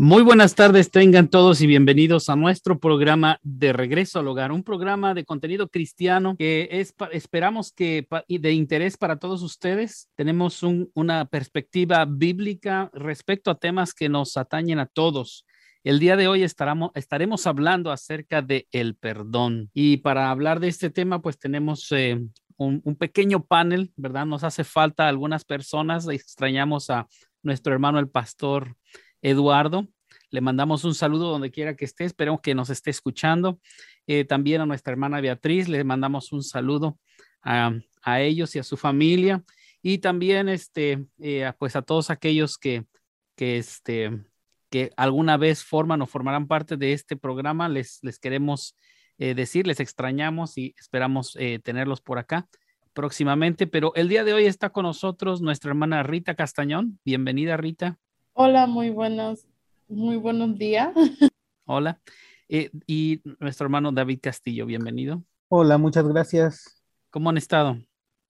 Muy buenas tardes, tengan todos y bienvenidos a nuestro programa de Regreso al Hogar, un programa de contenido cristiano que es, esperamos que de interés para todos ustedes. Tenemos una perspectiva bíblica respecto a temas que nos atañen a todos. El día de hoy estaremos, estaremos hablando acerca de perdón y para hablar de este tema pues tenemos eh, un pequeño panel, ¿verdad? Nos hace falta algunas personas, extrañamos a nuestro hermano el pastor Eduardo. Le mandamos un saludo donde quiera que esté. Esperemos que nos esté escuchando. Eh, también a nuestra hermana Beatriz le mandamos un saludo a, ellos y a su familia. Y también este, eh, pues a todos aquellos que, que, este, que alguna vez forman o formarán parte de este programa. Les, les queremos eh, decir, les extrañamos y esperamos tenerlos por acá próximamente. Pero el día de hoy está con nosotros nuestra hermana Rita Castañón. Bienvenida, Rita. Hola, muy buenos, muy buenos días. Hola. Eh, y nuestro hermano David Castillo, bienvenido. Hola, muchas gracias. ¿Cómo han estado?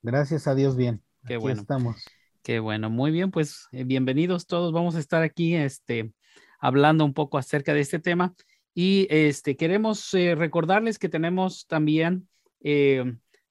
Gracias a Dios, bien. Qué bueno. Estamos. Qué bueno, muy bien, pues eh, bienvenidos todos. Vamos a estar aquí este, hablando un poco acerca de este tema. Y este, queremos eh, recordarles que tenemos también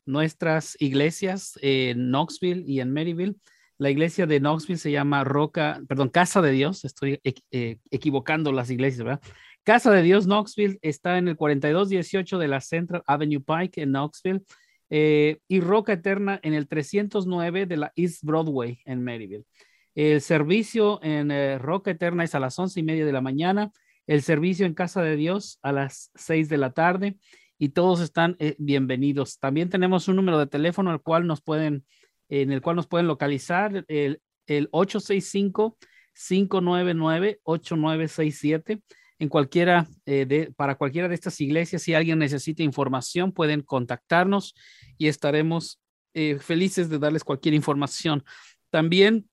nuestras iglesias en Knoxville y en Maryville. La iglesia de Knoxville se llama Roca, perdón, Casa de Dios, estoy eh, equivocando las iglesias, ¿verdad? Casa de Dios Knoxville está en el 4218 de la Central Avenue Pike en Knoxville eh, y Roca Eterna en el 309 de la East Broadway en Maryville. El servicio en eh, Roca Eterna es a las once y media de la mañana, el servicio en Casa de Dios a las seis de la tarde y todos están bienvenidos. También tenemos un número de teléfono al cual nos pueden en el cual nos pueden localizar el, el 865-599-8967. En cualquiera eh, de, para cualquiera de estas iglesias, si alguien necesita información, pueden contactarnos y estaremos eh, felices de darles cualquier información. También,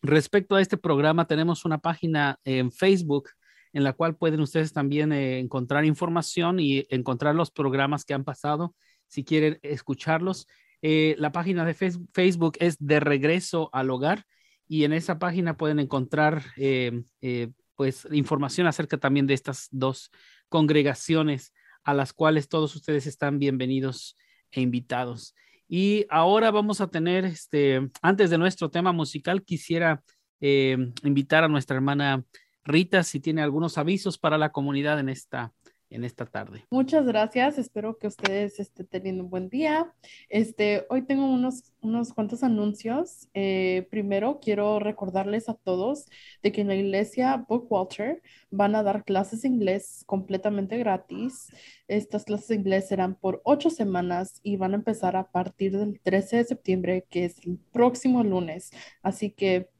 respecto a este programa, tenemos una página en Facebook en la cual pueden ustedes también eh, encontrar información y encontrar los programas que han pasado si quieren escucharlos. Eh, la página de Facebook es de regreso al hogar y en esa página pueden encontrar eh, eh, pues información acerca también de estas dos congregaciones a las cuales todos ustedes están bienvenidos e invitados. Y ahora vamos a tener, este, antes de nuestro tema musical, quisiera invitar a nuestra hermana Rita si tiene algunos avisos para la comunidad en esta en esta tarde. Muchas gracias, espero que ustedes estén teniendo un buen día. Este, hoy tengo unos, unos cuantos anuncios. Eh, primero, quiero recordarles a todos de que en la iglesia Bookwalter van a dar clases de inglés completamente gratis. Estas clases de inglés serán por ocho semanas y van a empezar a partir del 13 de septiembre, que es el próximo lunes. Así que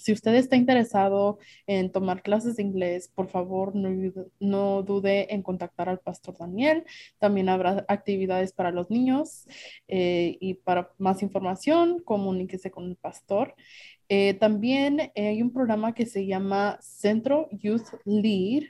si usted está interesado en tomar clases de inglés, por favor no, dude en contactar al pastor Daniel. También habrá actividades para los niños eh, y para más información, comuníquese con el pastor. Eh, también eh, hay un programa que se llama Centro Youth Lead,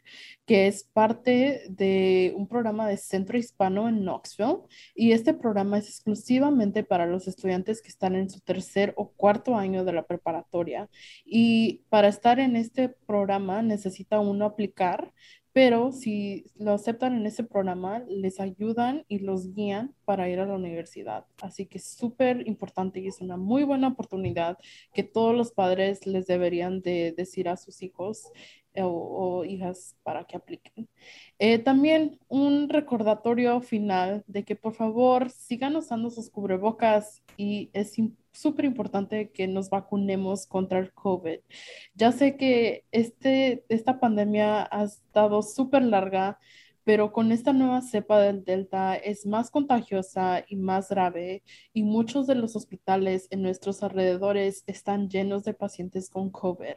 que es parte de un programa de Centro Hispano en Knoxville. Y este programa es exclusivamente para los estudiantes que están en su tercer o cuarto año de la preparatoria. Y para estar en este programa necesita uno aplicar pero si lo aceptan en ese programa, les ayudan y los guían para ir a la universidad. Así que es súper importante y es una muy buena oportunidad que todos los padres les deberían de decir a sus hijos eh, o, hijas para que apliquen. Eh, también un recordatorio final de que por favor sigan usando sus cubrebocas y es súper importante que nos vacunemos contra el COVID. Ya sé que este, esta pandemia ha estado súper larga, pero con esta nueva cepa del Delta es más contagiosa y más grave y muchos de los hospitales en nuestros alrededores están llenos de pacientes con COVID.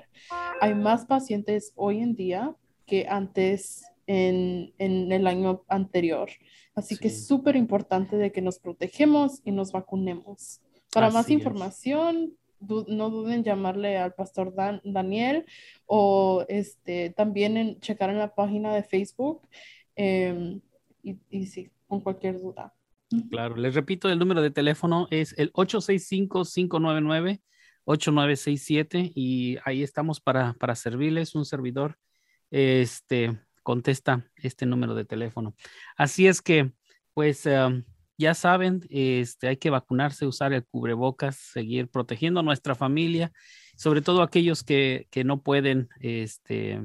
Hay más pacientes hoy en día que antes en, el año anterior. Así que es súper importante de que nos protegemos y nos vacunemos. Para más información, no duden en llamarle al pastor Daniel o este, también en checar en la página de Facebook em, y, y sí, con cualquier duda. Claro, les repito, el número de teléfono es el 865-599. 8967 y ahí estamos para, para servirles. Un servidor este, contesta este número de teléfono. Así es que, pues, um, ya saben, este, hay que vacunarse, usar el cubrebocas, seguir protegiendo a nuestra familia, sobre todo aquellos que, que no pueden este,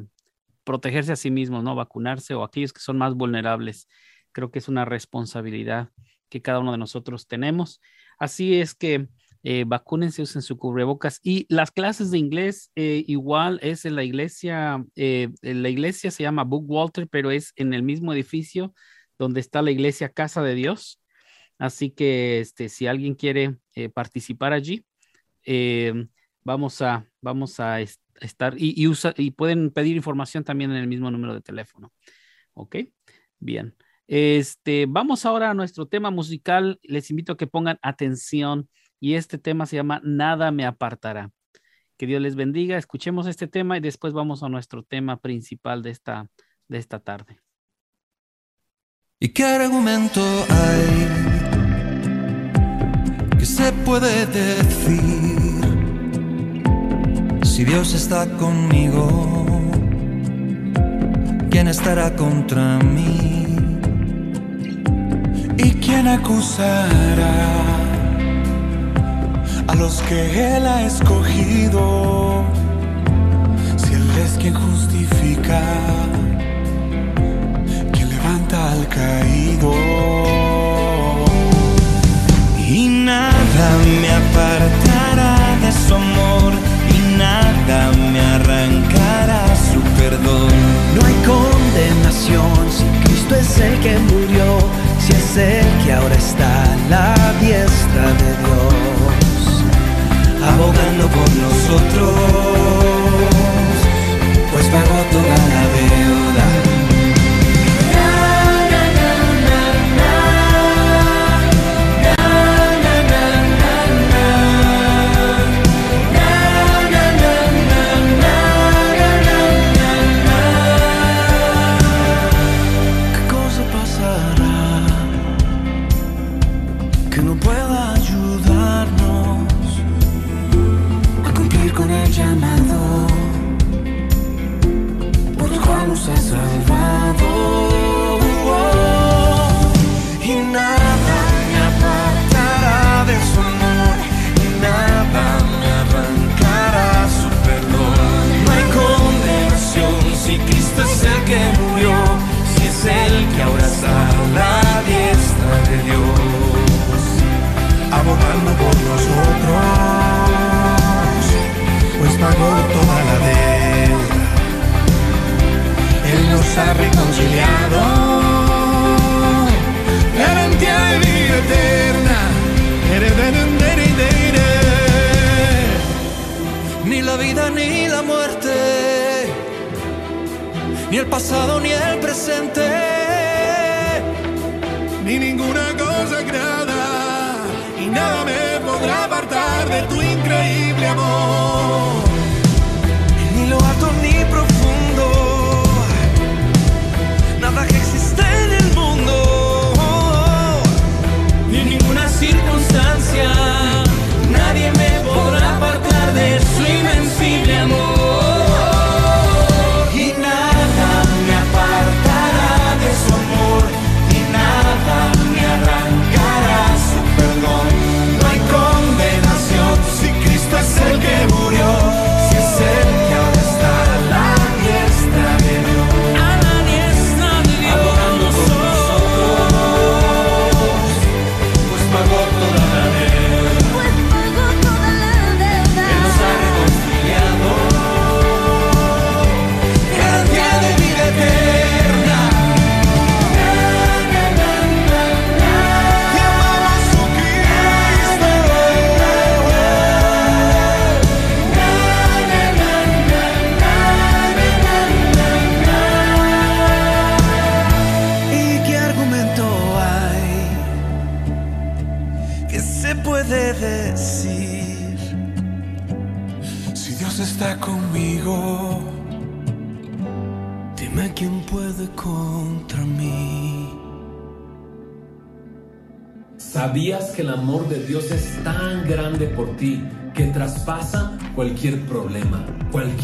protegerse a sí mismos, ¿no? Vacunarse o aquellos que son más vulnerables. Creo que es una responsabilidad que cada uno de nosotros tenemos. Así es que eh, vacúnense, usen su cubrebocas. Y las clases de inglés, eh, igual es en la iglesia, eh, la iglesia se llama Book Walter, pero es en el mismo edificio donde está la iglesia Casa de Dios. Así que este, si alguien quiere eh, participar allí, vamos a, vamos a estar y, usa, y pueden pedir información también en el mismo número de teléfono. ¿Ok? Bien. Este, vamos ahora a nuestro tema musical. Les invito a que pongan atención y este tema se llama Nada me apartará. Que Dios les bendiga. Escuchemos este tema y después vamos a nuestro tema principal de esta, de esta tarde. ¿Y qué argumento hay se puede decir si Dios está conmigo? ¿Quién estará contra mí? ¿Y quién acusará? a los que Él ha escogido. Si Él es quien justifica, quien levanta al caído. Nada me apartará de su amor, y nada me arrancará su perdón. No hay condenación si Cristo es el que murió, si es el que ahora está a la diestra de Dios abogando por nosotros, pues pagó toda la deuda.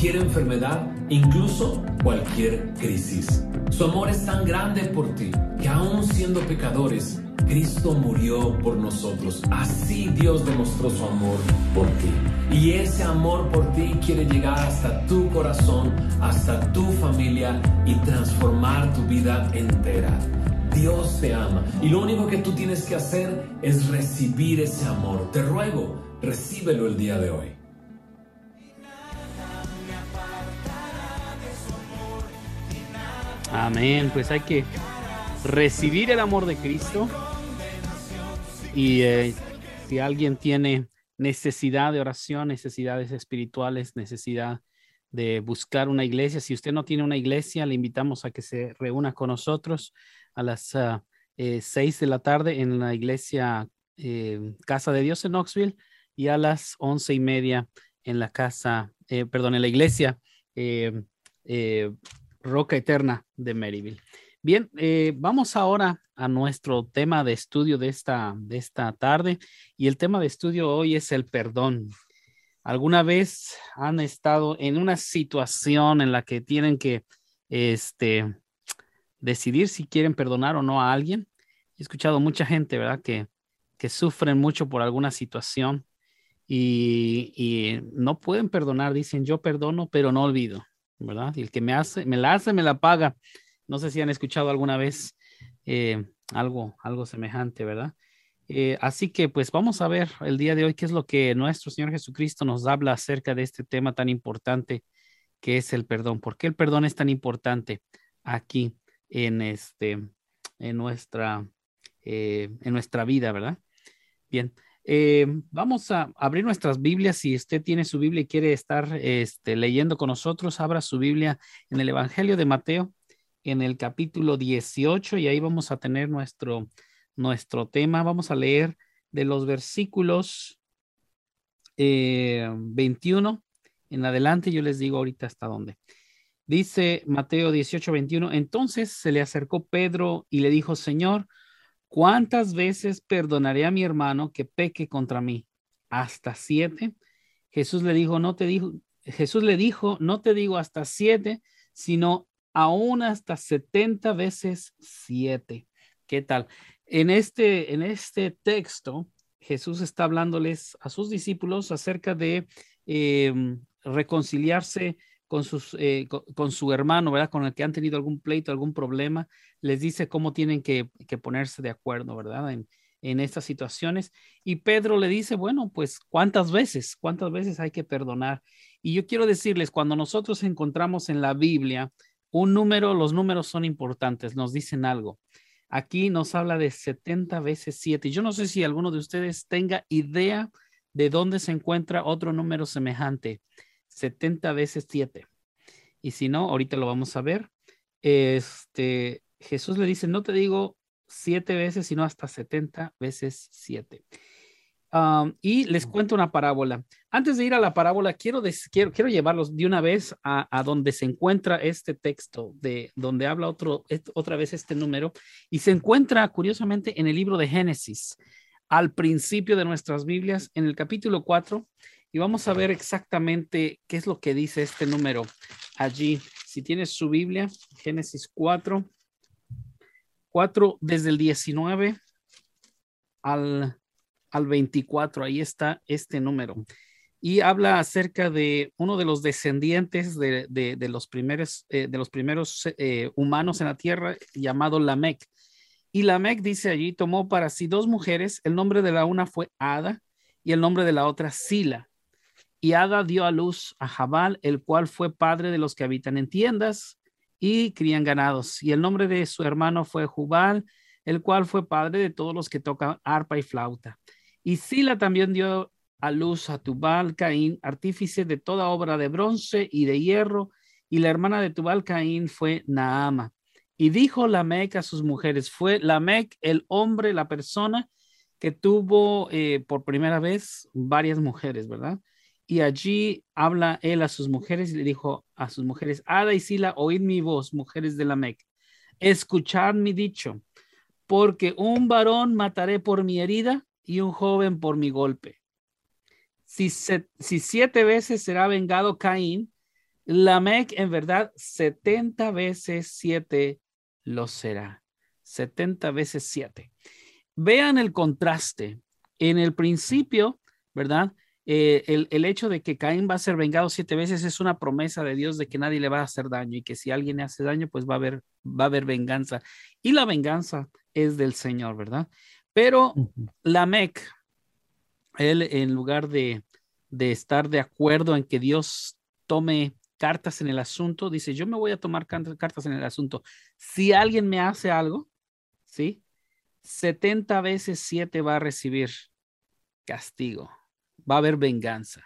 Cualquier enfermedad, incluso cualquier crisis. Su amor es tan grande por ti que aún siendo pecadores, Cristo murió por nosotros. Así Dios demostró su amor por ti. Y ese amor por ti quiere llegar hasta tu corazón, hasta tu familia y transformar tu vida entera. Dios te ama y lo único que tú tienes que hacer es recibir ese amor. Te ruego, recíbelo el día de hoy. Amén, pues hay que recibir el amor de Cristo. Y eh, si alguien tiene necesidad de oración, necesidades espirituales, necesidad de buscar una iglesia, si usted no tiene una iglesia, le invitamos a que se reúna con nosotros a las eh, seis de la tarde en la iglesia eh, Casa de Dios en Knoxville y a las once y media en la casa, perdón, en la iglesia Roca Eterna de Maryville. Bien, vamos ahora a nuestro tema de estudio de esta, de esta tarde y el tema de estudio hoy es el perdón. ¿Alguna vez han estado en una situación en la que tienen que este, decidir si quieren perdonar o no a alguien? He escuchado mucha gente, ¿verdad? Que, que sufren mucho por alguna situación y, y, no pueden perdonar. Dicen, yo perdono, pero no olvido, ¿verdad? Y el que me hace, me la hace, me la paga. No sé si han escuchado alguna vez eh, algo, algo semejante, ¿verdad? Eh, así que pues vamos a ver el día de hoy qué es lo que nuestro Señor Jesucristo nos habla acerca de este tema tan importante que es el perdón. ¿Por qué el perdón es tan importante aquí en, este, en, nuestra, eh, en nuestra vida, verdad? Bien, vamos a abrir nuestras Biblias. Si usted tiene su Biblia y quiere estar este, leyendo con nosotros, abra su Biblia en el Evangelio de Mateo, en el capítulo 18 y ahí vamos a tener nuestro, nuestro tema. Vamos a leer de los versículos 21 eh, en adelante. Yo les digo ahorita hasta dónde. Dice Mateo 18, 21. Entonces se le acercó Pedro y le dijo, Señor, ¿cuántas veces perdonaré a mi hermano que peque contra mí? ¿Hasta siete? Jesús le dijo, no te dijo, Jesús le dijo, no te digo hasta siete, sino aún hasta 70 veces 7. ¿Qué tal? En este, en este texto, Jesús está hablándoles a sus discípulos acerca de em, reconciliarse con, sus, eh, con, su hermano, ¿verdad? Con el que han tenido algún pleito, algún problema. Les dice cómo tienen que, ponerse de acuerdo, ¿verdad? En, en estas situaciones. Y Pedro le dice, bueno, pues cuántas veces, cuántas veces hay que perdonar. Y yo quiero decirles, cuando nosotros encontramos en la Biblia un número, los números son importantes, nos dicen algo. Aquí nos habla de 70 veces 7. Yo no sé si alguno de ustedes tenga idea de dónde se encuentra otro número semejante. 70 veces 7. Y si no, ahorita lo vamos a ver. Este, Jesús le dice, no te digo siete veces, sino hasta 70 veces 7 y les cuento una parábola. Antes de ir a la parábola, quiero, quiero, quiero llevarlos de una vez a, donde se encuentra este texto, de donde habla otro, otra vez este número, y se encuentra curiosamente en el libro de Génesis, al principio de nuestras Biblias, en el capítulo 4, y vamos a ver exactamente qué es lo que dice este número allí. Si tienes su Biblia, Génesis 4, 4 desde el 19 al al 24, ahí está este número. Y habla acerca de uno de los descendientes de, los, primeros, de los primeros eh, eh, humanos en la tierra, llamado Lamec. Y Lamec dice allí, tomó para sí dos mujeres, el nombre de la una fue Ada y el nombre de la otra Sila. Y Ada dio a luz a Jabal, el cual fue padre de los que habitan en tiendas y crían ganados. Y el nombre de su hermano fue Jubal, el cual fue padre de todos los que tocan arpa y flauta. Y Sila también dio a luz a Tubal Caín, artífice de toda obra de bronce y de hierro, y la hermana de Tubal Caín fue Naama. Y dijo Lamec a sus mujeres, fue Lamec el hombre, la persona que tuvo eh, por primera vez varias mujeres, ¿verdad? Y allí habla él a sus mujeres y le dijo a sus mujeres, Ada y Sila, oíd mi voz, mujeres de Lamec, escuchad mi dicho, porque un varón mataré por mi herida y un joven por mi golpe. Si, si siete veces será vengado Caín, Lamec en verdad 70 veces siete lo será. 70 veces siete. Vean el contraste. En el principio, ¿verdad? Eh, el, hecho de que Caín va a ser vengado siete veces es una promesa de Dios de que nadie le va a hacer daño y que si alguien le hace daño, pues va a haber, va a haber venganza. Y la venganza es del Señor, ¿verdad? Pero la Mec, él en lugar de, de estar de acuerdo en que Dios tome cartas en el asunto, dice, yo me voy a tomar cartas en el asunto. Si alguien me hace algo, ¿sí? 70 veces 7 va a recibir castigo va a haber venganza.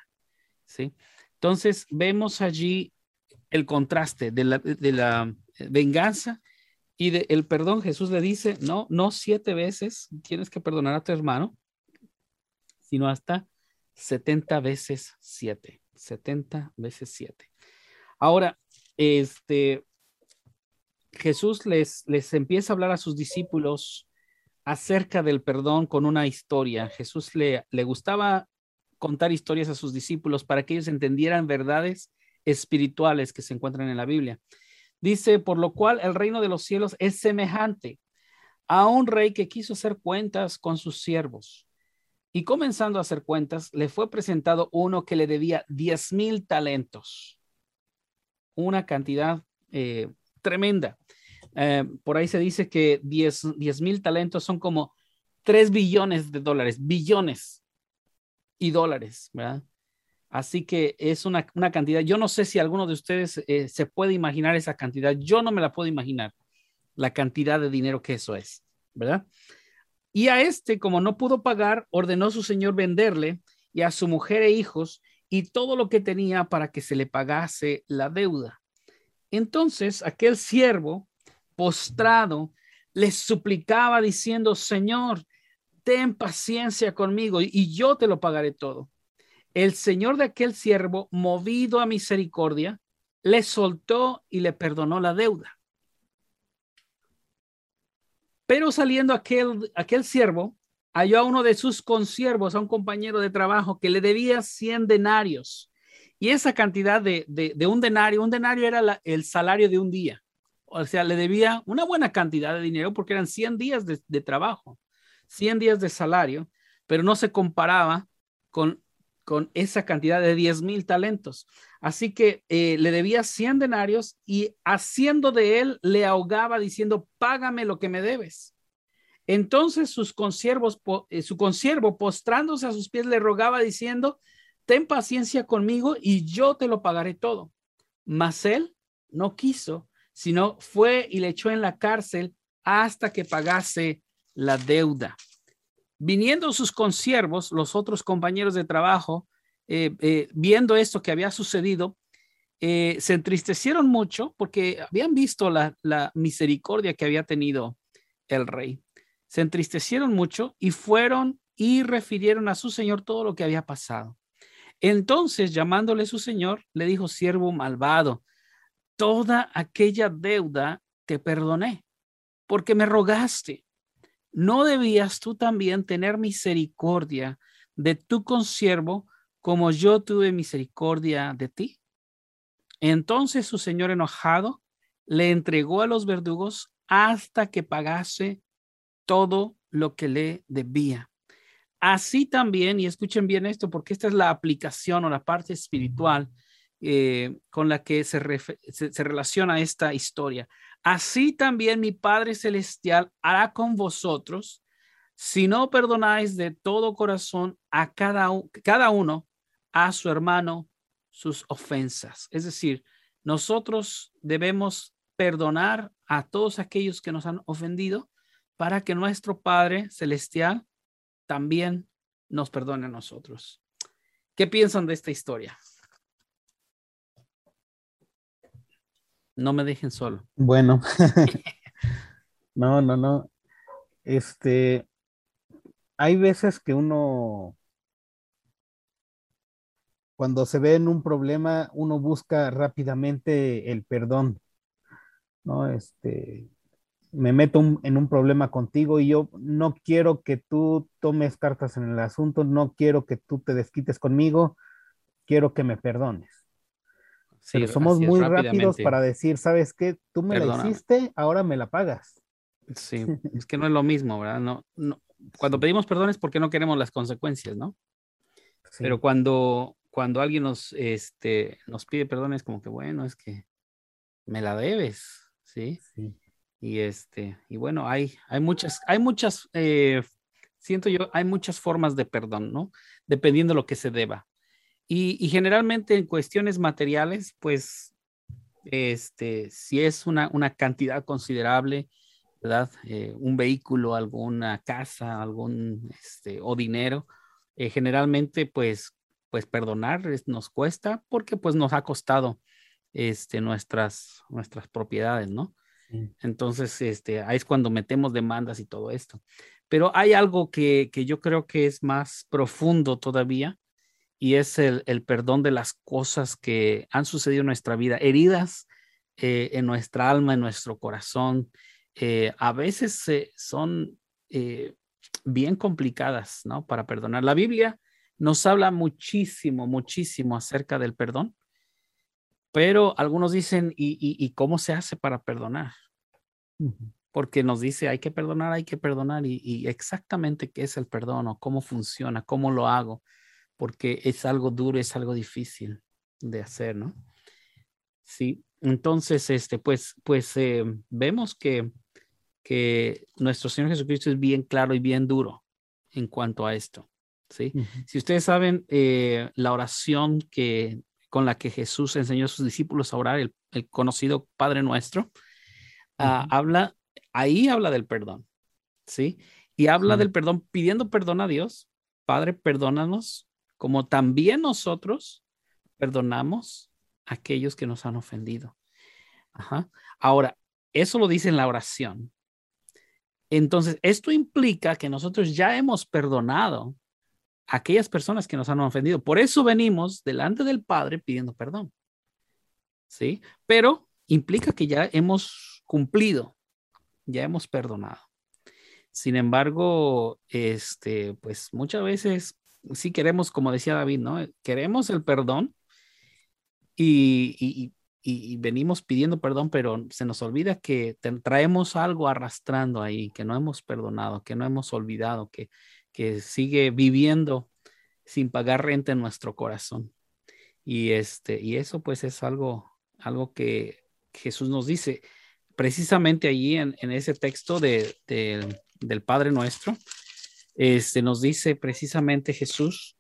¿sí? Entonces, vemos allí el contraste de la, la venganza y del perdón. Jesús le dice, no, no siete veces tienes que perdonar a tu hermano, sino hasta 70 veces siete. 70 veces siete. Ahora, este, Jesús les, les empieza a hablar a sus discípulos acerca del perdón con una historia. Jesús le, le gustaba contar historias a sus discípulos para que ellos entendieran verdades espirituales que se encuentran en la Biblia. Dice, por lo cual el reino de los cielos es semejante a un rey que quiso hacer cuentas con sus siervos. Y comenzando a hacer cuentas, le fue presentado uno que le debía diez mil talentos, una cantidad eh, tremenda. Eh, por ahí se dice que diez mil talentos son como tres billones de dólares, billones y dólares, ¿verdad? Así que es una, cantidad, yo no sé si alguno de ustedes eh, se puede imaginar esa cantidad, yo no me la puedo imaginar, la cantidad de dinero que eso es, ¿verdad? Y a este, como no pudo pagar, ordenó su señor venderle y a su mujer e hijos y todo lo que tenía para que se le pagase la deuda. Entonces aquel siervo, postrado, le suplicaba diciendo, Señor, ten paciencia conmigo y yo te lo pagaré todo. El señor de aquel siervo, movido a misericordia, le soltó y le perdonó la deuda. Pero saliendo aquel, aquel siervo, halló a uno de sus consiervos, a un compañero de trabajo, que le debía 100 denarios. Y esa cantidad de, un denario, un denario era el salario de un día. O sea, le debía una buena cantidad de dinero porque eran 100 días de trabajo. 100 días de salario, pero no se comparaba con, con esa cantidad de 10 mil talentos. Así que eh, le debía 100 denarios y haciendo de él le ahogaba diciendo, págame lo que me debes. Entonces sus consiervos, eh, su consiervo postrándose a sus pies le rogaba diciendo, ten paciencia conmigo y yo te lo pagaré todo. Mas él no quiso, sino fue y le echó en la cárcel hasta que pagase la deuda. Viniendo sus consiervos, los otros compañeros de trabajo, eh, eh, viendo esto que había sucedido, eh, se entristecieron mucho porque habían visto la, la misericordia que había tenido el rey. Se entristecieron mucho y fueron y refirieron a su señor todo lo que había pasado. Entonces, llamándole su señor, le dijo, siervo malvado, toda aquella deuda te perdoné, porque me rogaste. ¿No debías tú también tener misericordia de tu consiervo como yo tuve misericordia de ti? Entonces su señor enojado le entregó a los verdugos hasta que pagase todo lo que le debía. Así también, y escuchen bien esto, porque esta es la aplicación o la parte espiritual eh, con la que se, se relaciona esta historia. Así también mi Padre Celestial hará con vosotros si no perdonáis de todo corazón a cada, cada uno, a su hermano, sus ofensas. Es decir, nosotros debemos perdonar a todos aquellos que nos han ofendido para que nuestro Padre Celestial también nos perdone a nosotros. ¿Qué piensan de esta historia? No me dejen solo. Bueno, no, no, no. Este, hay veces que uno, cuando se ve en un problema, uno busca rápidamente el perdón, ¿no? Este, me meto en un problema contigo y yo no quiero que tú tomes cartas en el asunto, no quiero que tú te desquites conmigo, quiero que me perdones. Sí, Pero somos muy rápidos para decir, ¿sabes qué? Tú me la hiciste, ahora me la pagas. Sí, es que no es lo mismo, ¿verdad? No, no, cuando pedimos perdón es porque no queremos las consecuencias, ¿no? Sí. Pero cuando, cuando alguien nos, este, nos pide perdón es como que, bueno, es que me la debes, ¿sí? Sí. Y este, y bueno, hay, hay muchas, hay muchas, eh, siento yo, hay muchas formas de perdón, ¿no? Dependiendo de lo que se deba. Y, y generalmente en cuestiones materiales, pues, este, si es una, una cantidad considerable, ¿verdad? Eh, un vehículo, alguna casa, algún, este, o dinero, eh, generalmente, pues, pues perdonar nos cuesta porque pues nos ha costado, este, nuestras, nuestras propiedades, ¿no? Sí. Entonces, este, ahí es cuando metemos demandas y todo esto. Pero hay algo que, que yo creo que es más profundo todavía y es el, el perdón de las cosas que han sucedido en nuestra vida, heridas eh, en nuestra alma, en nuestro corazón. eh, a veces eh, son bien complicadas, ¿no? Para perdonar. La Biblia nos habla muchísimo, muchísimo acerca del perdón, pero algunos dicen, ¿y, y, y cómo se hace para perdonar? Porque nos dice hay que perdonar, hay que perdonar y, y exactamente qué es el perdón o cómo funciona, cómo lo hago, porque es algo duro, es algo difícil de hacer, ¿no? Sí, entonces, este, pues, pues eh, vemos que, que nuestro Señor Jesucristo es bien claro y bien duro en cuanto a esto, ¿sí? Si ustedes saben eh, la oración que con la que Jesús enseñó a sus discípulos a orar, el, el conocido Padre Nuestro, ah, habla, ahí habla del perdón, ¿sí? Y habla del perdón pidiendo perdón a Dios. Padre, perdónanos como también nosotros perdonamos a aquellos que nos han ofendido. Ahora, eso lo dice en la oración. Entonces, esto implica que nosotros ya hemos perdonado a aquellas personas que nos han ofendido. Por eso venimos delante del Padre pidiendo perdón. ¿Sí? Pero implica que ya hemos cumplido, ya hemos perdonado. Sin embargo, este, pues muchas veces sí queremos, como decía David, ¿no? Queremos el perdón y, y- y- venimos pidiendo perdón, pero se nos olvida que traemos algo arrastrando ahí, que no hemos perdonado, que no hemos olvidado, que, que sigue viviendo sin pagar renta en nuestro corazón. Y, este, y eso pues es algo, algo que Jesús nos dice precisamente allí en, en ese texto de, de- del Padre Nuestro. Este, nos dice precisamente Jesús,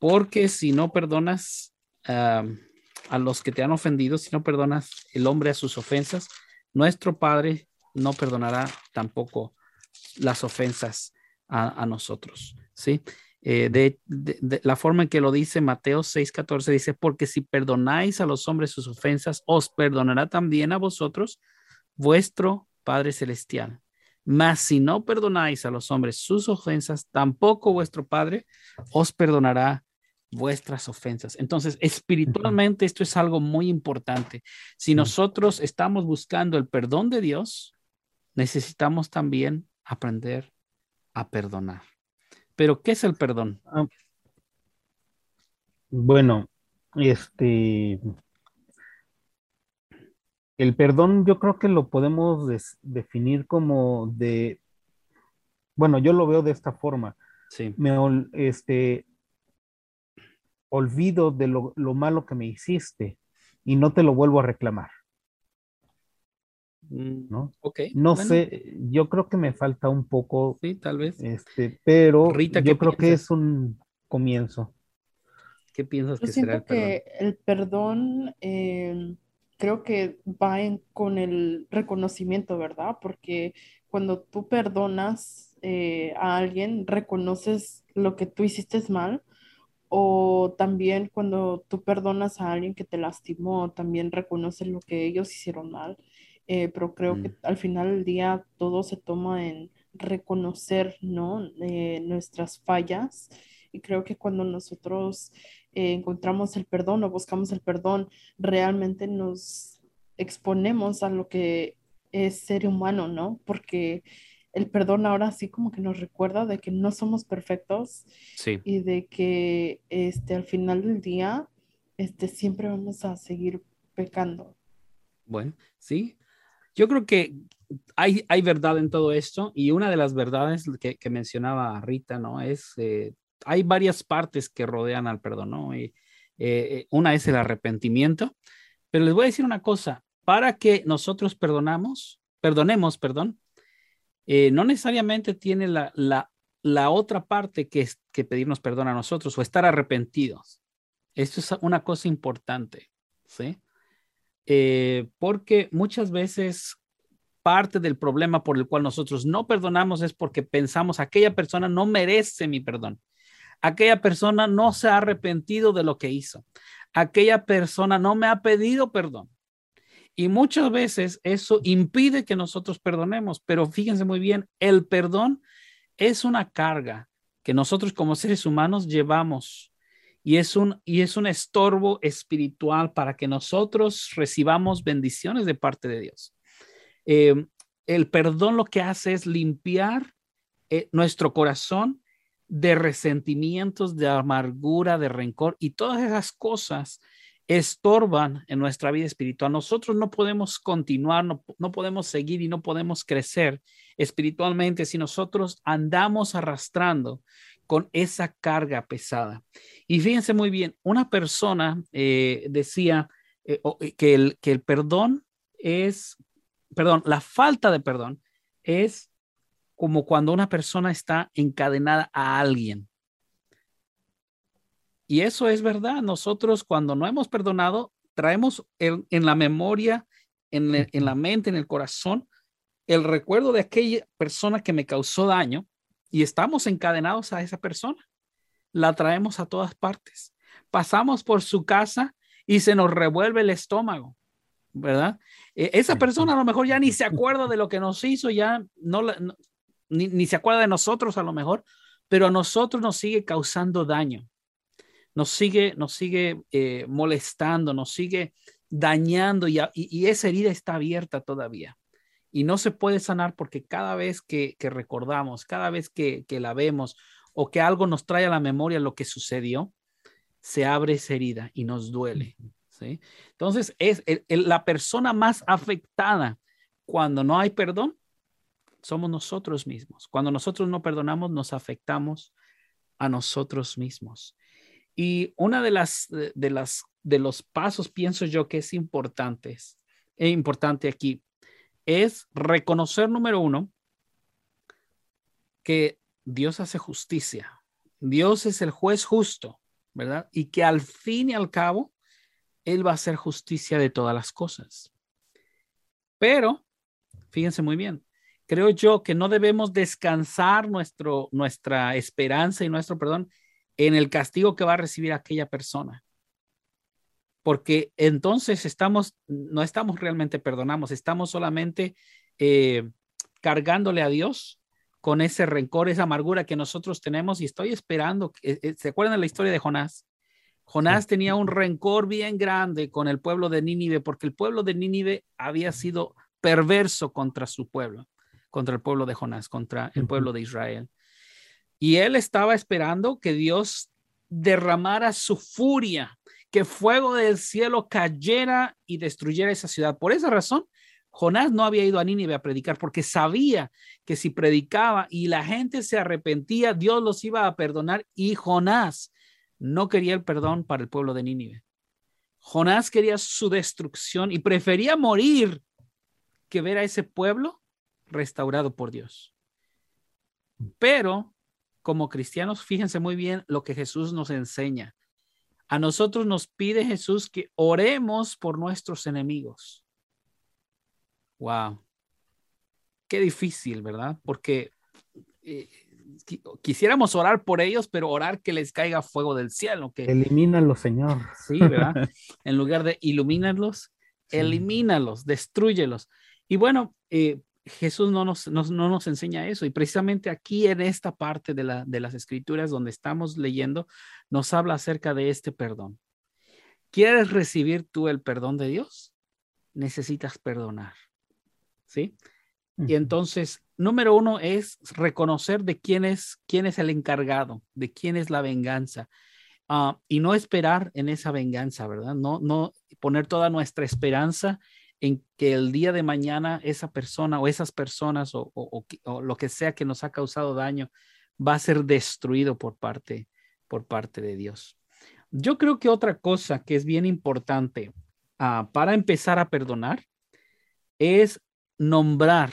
porque si no perdonas ah, a los que te han ofendido, si no perdonas el hombre a sus ofensas, nuestro Padre no perdonará tampoco las ofensas a, nosotros, ¿sí? Eh, de, de- de la forma en que lo dice Mateo 6:14 dice, porque si perdonáis a los hombres sus ofensas, os perdonará también a vosotros vuestro Padre Celestial. Mas si no perdonáis a los hombres sus ofensas, tampoco vuestro Padre os perdonará vuestras ofensas. Entonces, espiritualmente esto es algo muy importante. Si nosotros estamos buscando el perdón de Dios, necesitamos también aprender a perdonar. Pero, ¿qué es el perdón? Ah, Bueno, este, el perdón yo creo que lo podemos des- definir como de, bueno, yo lo veo de esta forma. Sí, Me, ol- este, olvido de lo, lo malo que me hiciste y no te lo vuelvo a reclamar, Mm, ¿no? ok. No bueno, sé, yo creo que me falta un poco, Sí, tal vez. este, pero Rita, ¿qué yo creo que es un comienzo. ¿Qué piensas Yo que será el siento perdón? que el perdón eh, creo que va en- con el reconocimiento, ¿verdad? Porque cuando tú perdonas eh, a alguien, reconoces lo que tú hiciste mal, o también cuando tú perdonas a alguien que te lastimó, también reconoces lo que ellos hicieron mal. Eh, pero creo que Mm. al final del día todo se toma en reconocer, ¿no? Eh, nuestras fallas. Y creo que cuando nosotros eh, encontramos el perdón o buscamos el perdón, realmente nos exponemos a lo que es ser humano, ¿no? Porque el perdón ahora sí como que nos recuerda de que no somos perfectos Sí, y de que este, al final del día este, siempre vamos a seguir pecando. bueno, sí. Yo creo que hay, hay verdad en todo esto y una de las verdades que, que mencionaba Rita, ¿no? Es, eh, hay varias partes que rodean al perdón, ¿no? Y, eh, una es el arrepentimiento, pero les voy a decir una cosa, para que nosotros perdonamos, perdonemos, perdón, eh, no necesariamente tiene la, la, la otra parte que es que pedirnos perdón a nosotros o estar arrepentidos. Esto es una cosa importante, ¿sí? Eh, porque muchas veces parte del problema por el cual nosotros no perdonamos es porque pensamos aquella persona no merece mi perdón. Aquella persona no se ha arrepentido de lo que hizo. Aquella persona no me ha pedido perdón. Y muchas veces eso impide que nosotros perdonemos, pero fíjense muy bien, el perdón es una carga que nosotros como seres humanos llevamos y es un, y es un estorbo espiritual para que nosotros recibamos bendiciones de parte de Dios. Eh, el perdón lo que hace es limpiar eh, nuestro corazón de resentimientos, de amargura, de rencor y todas esas cosas estorban en nuestra vida espiritual. Nosotros no podemos continuar, no, no, podemos seguir y no podemos crecer espiritualmente si nosotros andamos arrastrando con esa carga pesada. Y fíjense muy bien, una persona eh, decía eh, que, el, que el perdón es, perdón, la falta de perdón es como cuando una persona está encadenada a alguien. Y eso es verdad. Nosotros cuando no hemos perdonado, traemos en, en la memoria, en, el, en, la mente, en el corazón, el recuerdo de aquella persona que me causó daño y estamos encadenados a esa persona. La traemos a todas partes. Pasamos por su casa y se nos revuelve el estómago, ¿verdad? E, esa persona a lo mejor ya ni se acuerda de lo que nos hizo, ya no, no ni, ni se acuerda de nosotros a lo mejor, pero a nosotros nos sigue causando daño nos sigue, nos sigue eh, molestando, nos sigue dañando y, y, y, esa herida está abierta todavía. Y no se puede sanar porque cada vez que, que recordamos, cada vez que, que, la vemos o que algo nos trae a la memoria lo que sucedió, se abre esa herida y nos duele. ¿sí? Entonces, es el, el, la persona más afectada cuando no hay perdón, somos nosotros mismos. Cuando nosotros no perdonamos, nos afectamos a nosotros mismos. Y una de las, de las, de los pasos, pienso yo, que es importante, es importante aquí, es reconocer, número uno, que Dios hace justicia. Dios es el juez justo, ¿verdad? Y que al fin y al cabo, Él va a hacer justicia de todas las cosas. Pero, fíjense muy bien, creo yo que no debemos descansar nuestro, nuestra esperanza y nuestro perdón en el castigo que va a recibir aquella persona. Porque entonces estamos, no estamos realmente perdonamos, estamos solamente eh, cargándole a Dios con ese rencor, esa amargura que nosotros tenemos y estoy esperando. Eh, ¿Se acuerdan de la historia de Jonás? Jonás sí. tenía un rencor bien grande con el pueblo de Nínive porque el pueblo de Nínive había sido perverso contra su pueblo, contra el pueblo de Jonás, contra el pueblo de Israel. Y él estaba esperando que Dios derramara su furia, que fuego del cielo cayera y destruyera esa ciudad. Por esa razón, Jonás no había ido a Nínive a predicar porque sabía que si predicaba y la gente se arrepentía, Dios los iba a perdonar y Jonás no quería el perdón para el pueblo de Nínive. Jonás quería su destrucción y prefería morir que ver a ese pueblo restaurado por Dios. Pero como cristianos, fíjense muy bien lo que Jesús nos enseña. A nosotros nos pide Jesús que oremos por nuestros enemigos. Wow. Qué difícil, ¿verdad? Porque eh, quisiéramos orar por ellos, pero orar que les caiga fuego del cielo. Que, Elimínalos, Señor. Sí, ¿verdad? en lugar de ilumínarlos, elimínalos, destruyelos. Y bueno, eh, Jesús no nos, no, no nos, enseña eso. Y precisamente aquí en esta parte de, la, de las escrituras donde estamos leyendo, nos habla acerca de este perdón. ¿Quieres recibir tú el perdón de Dios? Necesitas perdonar. ¿sí? Y entonces, número uno es reconocer de quién es, quién es el encargado, de quién es la venganza. Ah, y no esperar en esa venganza, ¿verdad? No, no poner toda nuestra esperanza en que el día de mañana esa persona o esas personas o, lo que sea que nos ha causado daño va a ser destruido por parte, por parte de Dios. Yo creo que otra cosa que es bien importante ah, para empezar a perdonar es nombrar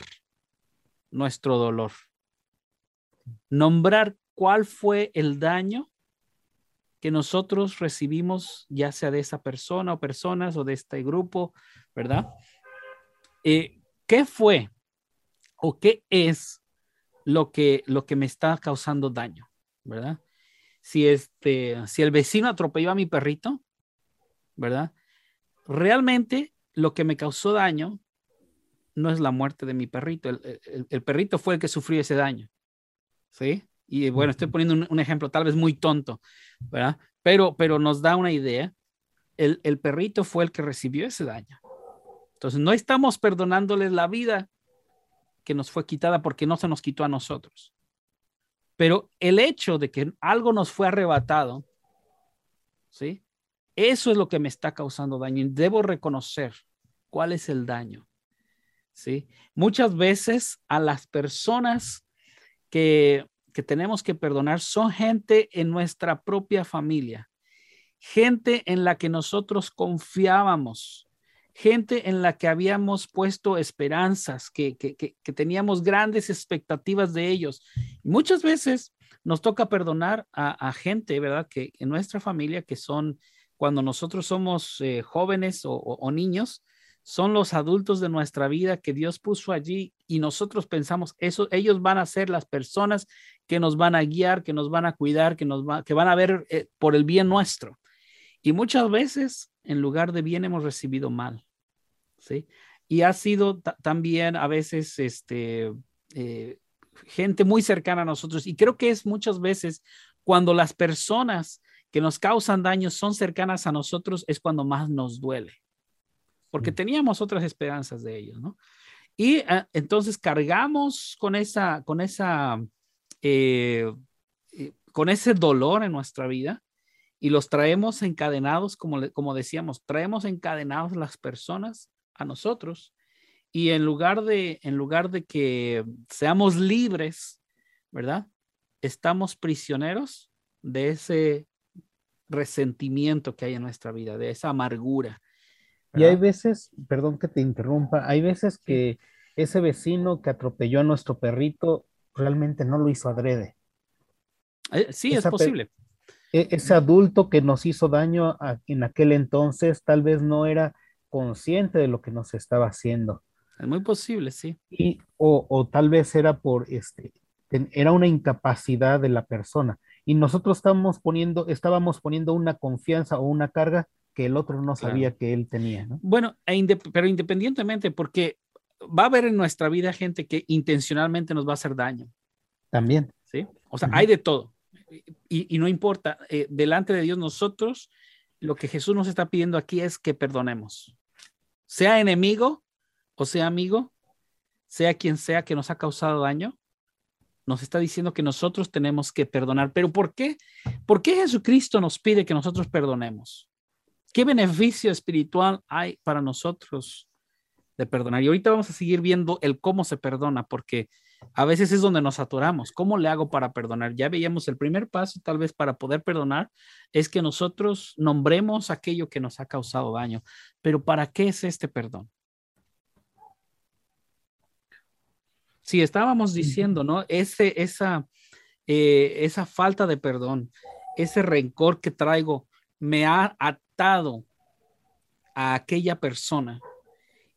nuestro dolor. Nombrar cuál fue el daño que nosotros recibimos, ya sea de esa persona o personas o de este grupo, ¿verdad? Eh, ¿Qué fue o qué es lo que, lo que me está causando daño, ¿verdad? Si, este, si el vecino atropelló a mi perrito, ¿verdad? Realmente lo que me causó daño no es la muerte de mi perrito. El, perrito fue el que sufrió ese daño. ¿Sí? Y bueno, estoy poniendo un, ejemplo tal vez muy tonto, ¿verdad? Pero, pero nos da una idea. El, el perrito fue el que recibió ese daño. Entonces, no estamos perdonándoles la vida que nos fue quitada porque no se nos quitó a nosotros. Pero el hecho de que algo nos fue arrebatado, ¿sí? Eso es lo que me está causando daño y debo reconocer cuál es el daño. ¿sí? Muchas veces a las personas que, tenemos que perdonar son gente en nuestra propia familia, gente en la que nosotros confiábamos, gente en la que habíamos puesto esperanzas, que, teníamos grandes expectativas de ellos. muchas veces nos toca perdonar a, gente, ¿verdad? Que en nuestra familia, que son cuando nosotros somos eh, jóvenes o niños, son los adultos de nuestra vida que Dios puso allí y nosotros pensamos, eso, ellos van a ser las personas que nos van a guiar, que nos van a cuidar, que, nos que van a ver eh, por el bien nuestro. Y muchas veces, en lugar de bien, hemos recibido mal. ¿sí? Y ha sido también a veces este, eh, gente muy cercana a nosotros. Y creo que es muchas veces cuando las personas que nos causan daño son cercanas a nosotros, es cuando más nos duele porque teníamos otras esperanzas de ellos, ¿no? Y ah, entonces cargamos con esa, con esa, eh, eh, con ese dolor en nuestra vida y los traemos encadenados, como, como decíamos, traemos encadenados las personas a nosotros y en lugar de, en lugar de que seamos libres, ¿verdad? Estamos prisioneros de ese resentimiento que hay en nuestra vida, de esa amargura, y hay veces, perdón que te interrumpa, hay veces que ese vecino que atropelló a nuestro perrito realmente no lo hizo adrede. Eh, sí, es posible. E, ese adulto que nos hizo daño en aquel entonces tal vez no era consciente de lo que nos estaba haciendo. Es muy posible, sí. Y, o, o tal vez era por este, era una incapacidad de la persona. Y nosotros estábamos poniendo, estábamos poniendo una confianza o una carga que el otro no sabía que él tenía. ¿no? Bueno, e pero independientemente, porque va a haber en nuestra vida gente que intencionalmente nos va a hacer daño. También. Sí. O sea, hay de todo. Y, no importa, eh, delante de Dios nosotros, lo que Jesús nos está pidiendo aquí es que perdonemos. Sea enemigo o sea amigo, sea quien sea que nos ha causado daño, nos está diciendo que nosotros tenemos que perdonar. Pero ¿por qué? ¿Por qué Jesucristo nos pide que nosotros perdonemos? ¿Qué beneficio espiritual hay para nosotros de perdonar? Y ahorita vamos a seguir viendo el cómo se perdona, porque a veces es donde nos atoramos. ¿Cómo le hago para perdonar? Ya veíamos el primer paso, tal vez para poder perdonar, es que nosotros nombremos aquello que nos ha causado daño. Pero ¿para qué es este perdón? Si estábamos diciendo, ¿no? Ese, esa, eh, esa falta de perdón, ese rencor que traigo, me ha a aquella persona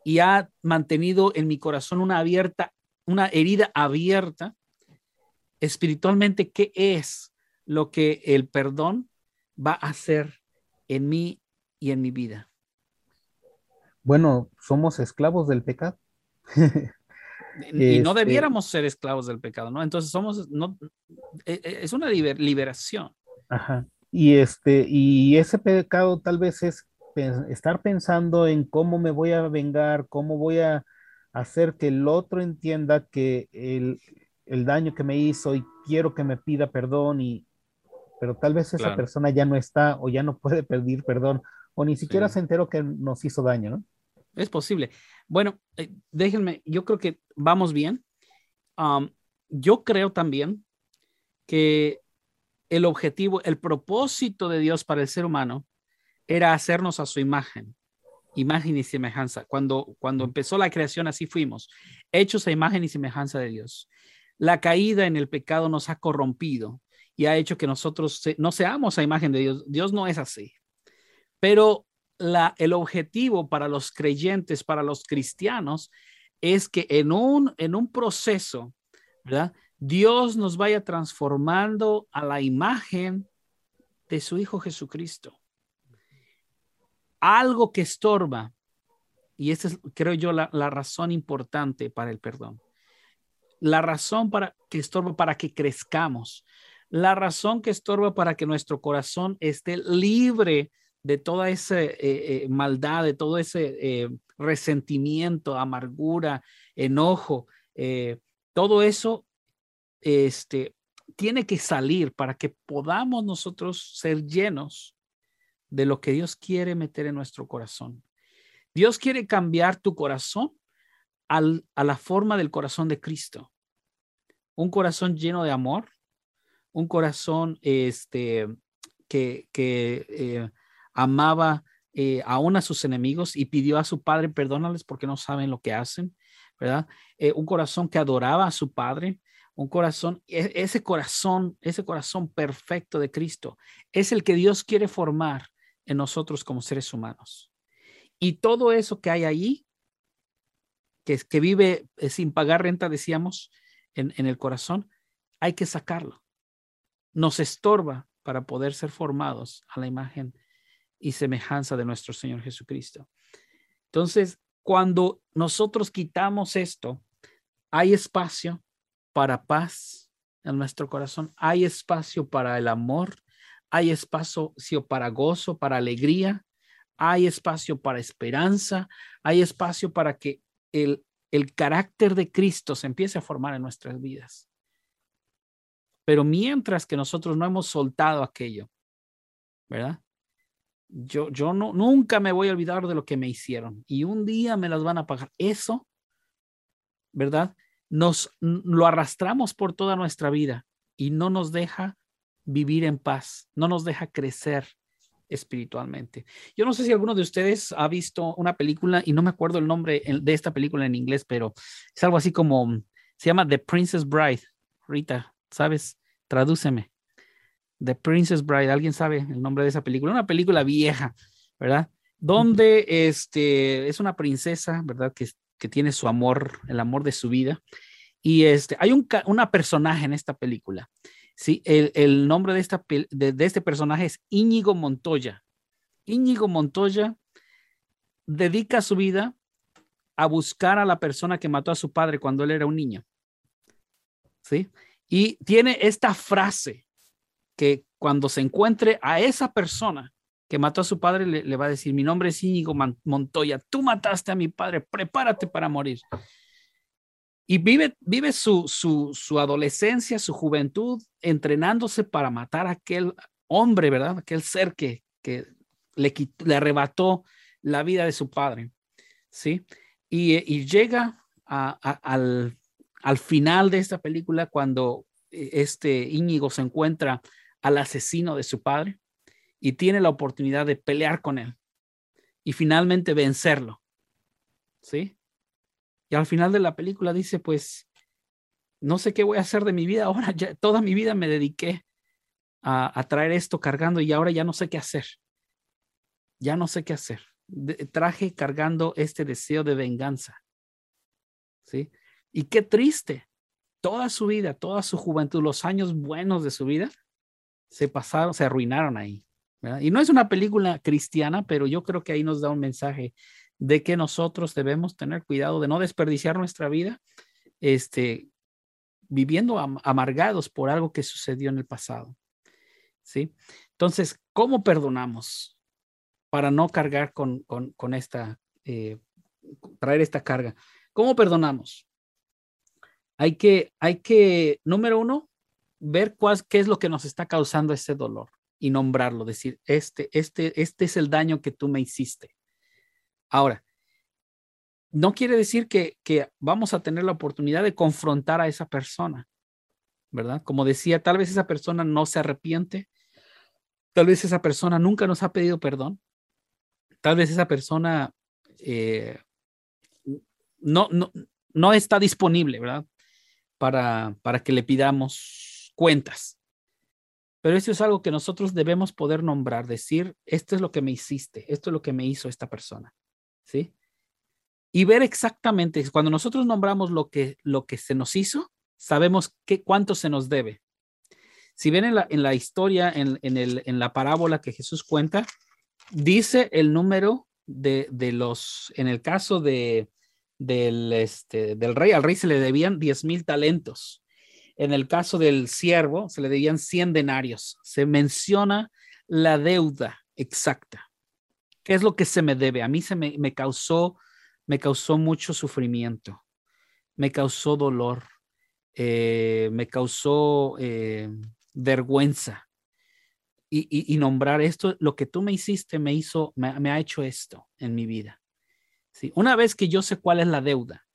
y ha mantenido en mi corazón una abierta, una herida abierta, espiritualmente, ¿qué es lo que el perdón va a hacer en mí y en mi vida? Bueno, somos esclavos del pecado. y no este debiéramos ser esclavos del pecado, ¿no? Entonces somos, no, e, e, es una liberación. Ajá. Y, este, y ese pecado tal vez es estar pensando en cómo me voy a vengar, cómo voy a, hacer que el otro entienda que el, el daño que me hizo y quiero que me pida perdón y pero tal vez esa Claro. persona ya no está o ya no puede pedir perdón o ni siquiera Sí. se enteró que nos hizo daño, ¿no? Es posible. Bueno, eh, déjenme, yo creo que vamos bien. Yo creo también que el objetivo, el propósito de Dios para el ser humano era hacernos a su imagen, imagen y semejanza. Cuando, cuando empezó la creación, así fuimos, hechos a imagen y semejanza de Dios. La caída en el pecado nos ha corrompido y ha hecho que nosotros se- no seamos a imagen de Dios. Dios no es así. Pero la, el objetivo para los creyentes, para los cristianos, es que en un, en un proceso, ¿verdad? Dios nos vaya transformando a la imagen de su Hijo Jesucristo. Algo que estorba, y esa es, creo yo, la, razón importante para el perdón. La razón para que estorba para que crezcamos. La razón que estorba para que nuestro corazón esté libre de toda esa eh, eh, maldad, de todo ese eh, resentimiento, amargura, enojo, todo eso este, tiene que salir para que podamos nosotros ser llenos de lo que Dios quiere meter en nuestro corazón. Dios quiere cambiar tu corazón al, a la forma del corazón de Cristo. Un corazón lleno de amor, un corazón este, que, que eh, amaba eh, aún a sus enemigos y pidió a su padre perdónales porque no saben lo que hacen, ¿verdad? Eh, un corazón que adoraba a su padre, un corazón, e- ese corazón, ese corazón perfecto de Cristo es el que Dios quiere formar en nosotros como seres humanos. Y todo eso que hay allí, que, que vive eh, sin pagar renta, decíamos, en, en el corazón, hay que sacarlo. Nos estorba para poder ser formados a la imagen y semejanza de nuestro Señor Jesucristo. Entonces, cuando nosotros quitamos esto, hay espacio para paz en nuestro corazón, hay espacio para el amor, hay espacio para gozo, para alegría, hay espacio para esperanza, hay espacio para que el, el carácter de Cristo se empiece a formar en nuestras vidas. Pero mientras que nosotros no hemos soltado aquello, ¿verdad? Yo, yo no, nunca me voy a olvidar de lo que me hicieron y un día me las van a pagar. Eso, ¿verdad? Nos lo arrastramos por toda nuestra vida y no nos deja vivir en paz, no nos deja crecer espiritualmente. Yo no sé si alguno de ustedes ha visto una película y no me acuerdo el nombre de esta película en inglés, pero es algo así como, se llama The Princess Bride. Rita, ¿sabes? Tradúceme. The Princess Bride, ¿alguien sabe el nombre de esa película? Una película vieja, ¿verdad? Donde este, es una princesa, ¿verdad? Que, que tiene su amor, el amor de su vida. Y este, hay un, una personaje en esta película. Sí, el, nombre de, esta, de, este personaje es Íñigo Montoya. Íñigo Montoya dedica su vida a buscar a la persona que mató a su padre cuando él era un niño. ¿Sí? Y tiene esta frase que cuando se encuentre a esa persona que mató a su padre, le, le va a decir, mi nombre es Íñigo Montoya, tú mataste a mi padre, prepárate para morir. Y vive, su, adolescencia, su juventud, entrenándose para matar a aquel hombre, ¿verdad? Aquel ser que, le, arrebató la vida de su padre, ¿sí? Y, llega al, al final de esta película cuando este Íñigo se encuentra al asesino de su padre y tiene la oportunidad de pelear con él y finalmente vencerlo, ¿sí? Y al final de la película dice, pues, no sé qué voy a hacer de mi vida ahora, toda mi vida me dediqué a, traer esto cargando y ahora ya no sé qué hacer. Ya no sé qué hacer. Traje cargando este deseo de venganza. ¿Sí? Y qué triste. Toda su vida, toda su juventud, los años buenos de su vida, se pasaron, se arruinaron ahí. Y no es una película cristiana, pero yo creo que ahí nos da un mensaje de que nosotros debemos tener cuidado de no desperdiciar nuestra vida este, viviendo am amargados por algo que sucedió en el pasado. ¿Sí? Entonces, ¿cómo perdonamos para no cargar con, con, con esta, eh, traer esta carga? ¿Cómo perdonamos? Hay que, hay que, número uno, ver cuál, qué es lo que nos está causando ese dolor y nombrarlo, decir, este, este, este es el daño que tú me hiciste. Ahora, no quiere decir que, que vamos a tener la oportunidad de confrontar a esa persona, ¿verdad? Como decía, tal vez esa persona no se arrepiente, tal vez esa persona nunca nos ha pedido perdón, tal vez esa persona eh, no, no, no está disponible, ¿verdad? Para, para que le pidamos cuentas. Pero eso es algo que nosotros debemos poder nombrar, decir, esto es lo que me hiciste, esto es lo que me hizo esta persona, ¿sí? Y ver exactamente, cuando nosotros nombramos lo que, lo que se nos hizo, sabemos qué, cuánto se nos debe. Si ven en la, en la historia, en, en, el, en la parábola que Jesús cuenta, dice el número de, de los, en el caso de, del, este, del rey, al rey se le debían 10 mil talentos. En el caso del siervo, se le debían 100 denarios. Se menciona la deuda exacta. ¿Qué es lo que se me debe? A mí se me, me causó, me causó mucho sufrimiento, me causó dolor, eh, me causó eh, vergüenza. Y, y, nombrar esto, lo que tú me hiciste me hizo, me, me ha hecho esto en mi vida. ¿Sí? Una vez que yo sé cuál es la deuda,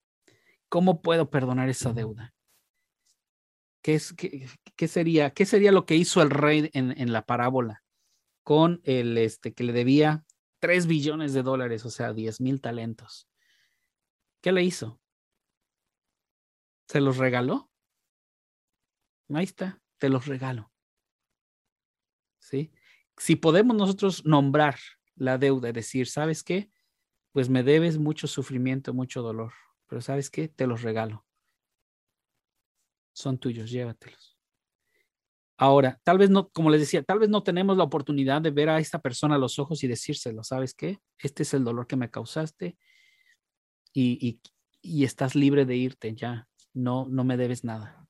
¿cómo puedo perdonar esa deuda? ¿Qué, es, qué, qué sería, qué sería lo que hizo el rey en, en, la parábola con el este, que le debía 3 billones de dólares, o sea, 10 mil talentos? ¿Qué le hizo? ¿Se los regaló? Ahí está, te los regalo. ¿Sí? Si podemos nosotros nombrar la deuda y decir, ¿sabes qué? Pues me debes mucho sufrimiento, mucho dolor, pero ¿sabes qué? Te los regalo. Son tuyos, llévatelos. Ahora, tal vez no, como les decía, tal vez no tenemos la oportunidad de ver a esta persona a los ojos y decírselo, ¿sabes qué? Este es el dolor que me causaste y, y, y estás libre de irte ya, no, no me debes nada.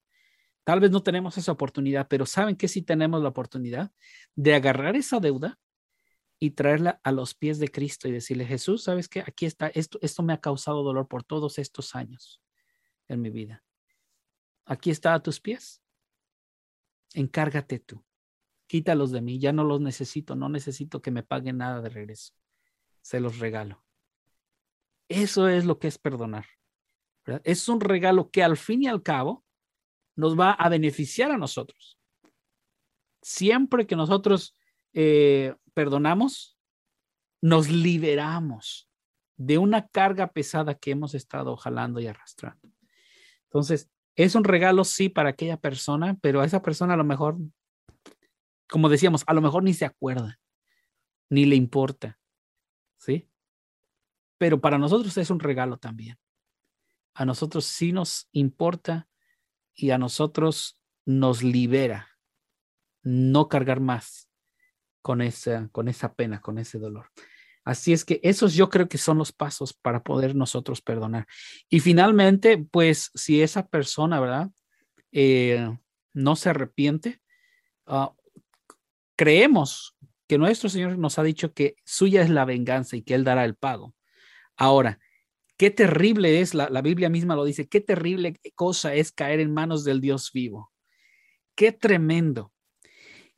Tal vez no tenemos esa oportunidad, pero ¿saben que sí tenemos la oportunidad de agarrar esa deuda y traerla a los pies de Cristo y decirle, Jesús, ¿sabes qué? Aquí está, esto, esto me ha causado dolor por todos estos años en mi vida. Aquí está a tus pies. Encárgate tú. Quítalos de mí, ya no los necesito, no necesito que me paguen nada de regreso. Se los regalo. Eso es lo que es perdonar. Es un regalo que al fin y al cabo nos va a beneficiar a nosotros. Siempre que nosotros eh, perdonamos, nos liberamos de una carga pesada que hemos estado jalando y arrastrando. Entonces, es un regalo, sí, para aquella persona, pero a esa persona a lo mejor, como decíamos, a lo mejor ni se acuerda, ni le importa, ¿sí? Pero para nosotros es un regalo también. A nosotros sí nos importa y a nosotros nos libera no cargar más con esa, con esa pena, con ese dolor. Así es que esos yo creo que son los pasos para poder nosotros perdonar. Y finalmente, pues si esa persona, ¿verdad? Eh, no se arrepiente, uh, creemos que nuestro Señor nos ha dicho que suya es la venganza y que Él dará el pago. Ahora, qué terrible es, la, la Biblia misma lo dice, qué terrible cosa es caer en manos del Dios vivo. Qué tremendo.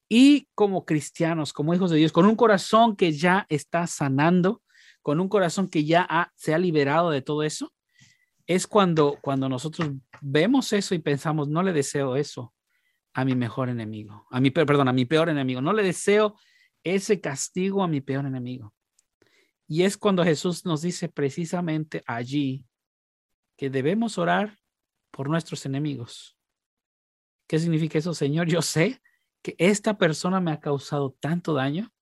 Y como cristianos, como hijos de Dios, con un corazón que ya está sanando, con un corazón que ya se ha liberado de todo eso, es cuando, cuando nosotros vemos eso y pensamos, no le deseo eso a mi mejor enemigo, a mi, perdón, a mi peor enemigo, no le deseo ese castigo a mi peor enemigo. Y es cuando Jesús nos dice precisamente allí que debemos orar por nuestros enemigos. ¿Qué significa eso, Señor? Yo sé que esta persona me ha causado tanto daño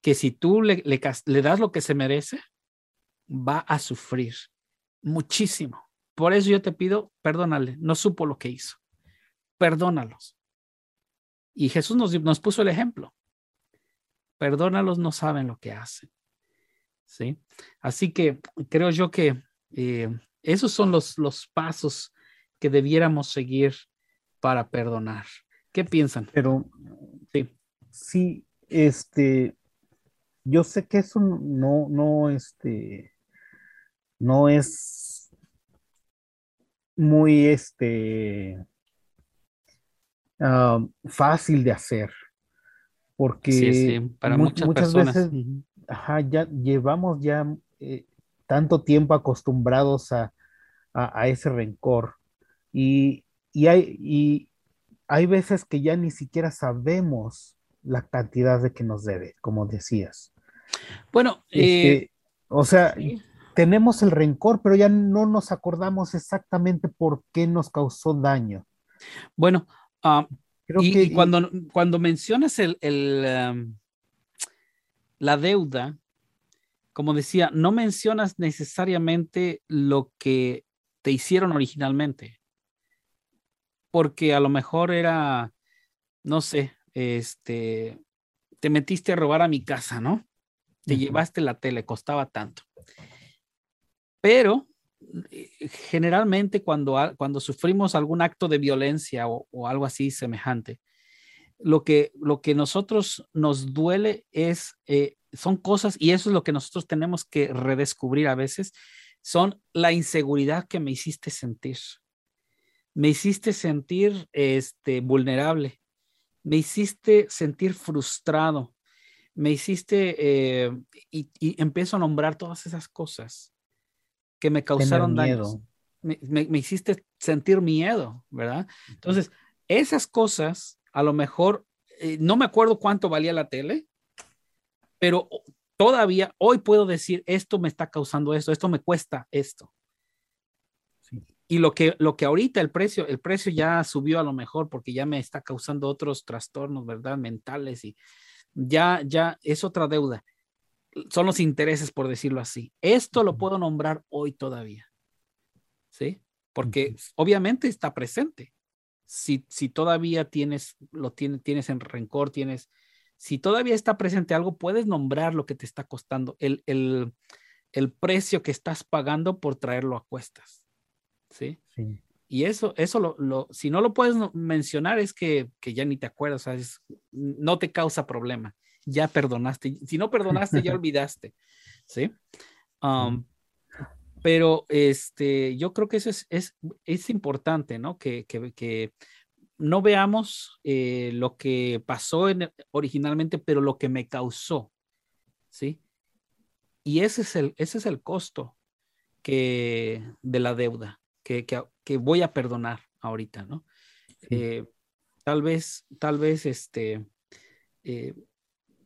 que si tú le, le, das lo que se merece, va a sufrir muchísimo. Por eso yo te pido, perdónale, no supo lo que hizo. Perdónalos. Y Jesús nos, nos puso el ejemplo. Perdónalos, no saben lo que hacen. ¿Sí? Así que creo yo que eh, esos son los, los pasos que debiéramos seguir para perdonar. ¿Qué piensan? Pero sí, sí, este, yo sé que eso no, no, este, no es muy este, ah, fácil de hacer, porque para muchas, veces ya llevamos ya eh, tanto tiempo acostumbrados a, ese rencor y, hay, y hay veces que ya ni siquiera sabemos la cantidad de que nos debe, como decías. Bueno, este, eh, o sea, tenemos el rencor, pero ya no nos acordamos exactamente por qué nos causó daño. Bueno, ah, y, cuando, cuando mencionas el, la deuda, como decía, no mencionas necesariamente lo que te hicieron originalmente, porque a lo mejor era, no sé, este, te metiste a robar a mi casa, ¿no? Te llevaste la tele, costaba tanto. Pero eh, generalmente cuando, cuando sufrimos algún acto de violencia o, algo así semejante, lo que, lo que nosotros nos duele es, eh, son cosas, y eso es lo que nosotros tenemos que redescubrir a veces, son la inseguridad que me hiciste sentir. Me hiciste sentir este, vulnerable. Me hiciste sentir frustrado. Me hiciste, eh, y, y empiezo a nombrar todas esas cosas que me causaron daño. Me, me, hiciste sentir miedo, ¿verdad? Entonces, esas cosas, a lo mejor, eh, no me acuerdo cuánto valía la tele, pero todavía hoy puedo decir, esto me está causando esto, esto me cuesta esto. Y lo que, lo que ahorita el precio, el precio ya subió a lo mejor porque ya me está causando otros trastornos, ¿verdad? Mentales y ya, ya es otra deuda son los intereses, por decirlo así. Esto lo puedo nombrar hoy todavía. ¿Sí? Porque obviamente está presente. Si, si todavía tienes, lo tienes, tienes en rencor, tienes, si todavía está presente algo, puedes nombrar lo que te está costando, el, el, el precio que estás pagando por traerlo a cuestas. ¿Sí? sí. Y eso, eso lo, lo, si no lo puedes mencionar, es que, que ya ni te acuerdas, no te causa problema ya perdonaste. Si no perdonaste, ya olvidaste. ¿Sí? Um, pero este, yo creo que eso es, es, es importante, ¿no? Que, que, que no veamos eh, lo que pasó en, originalmente, pero lo que me causó, ¿sí? Y ese es el, ese es el costo que, de la deuda que, que, que voy a perdonar ahorita, ¿no? Eh, tal vez, tal vez, este, eh,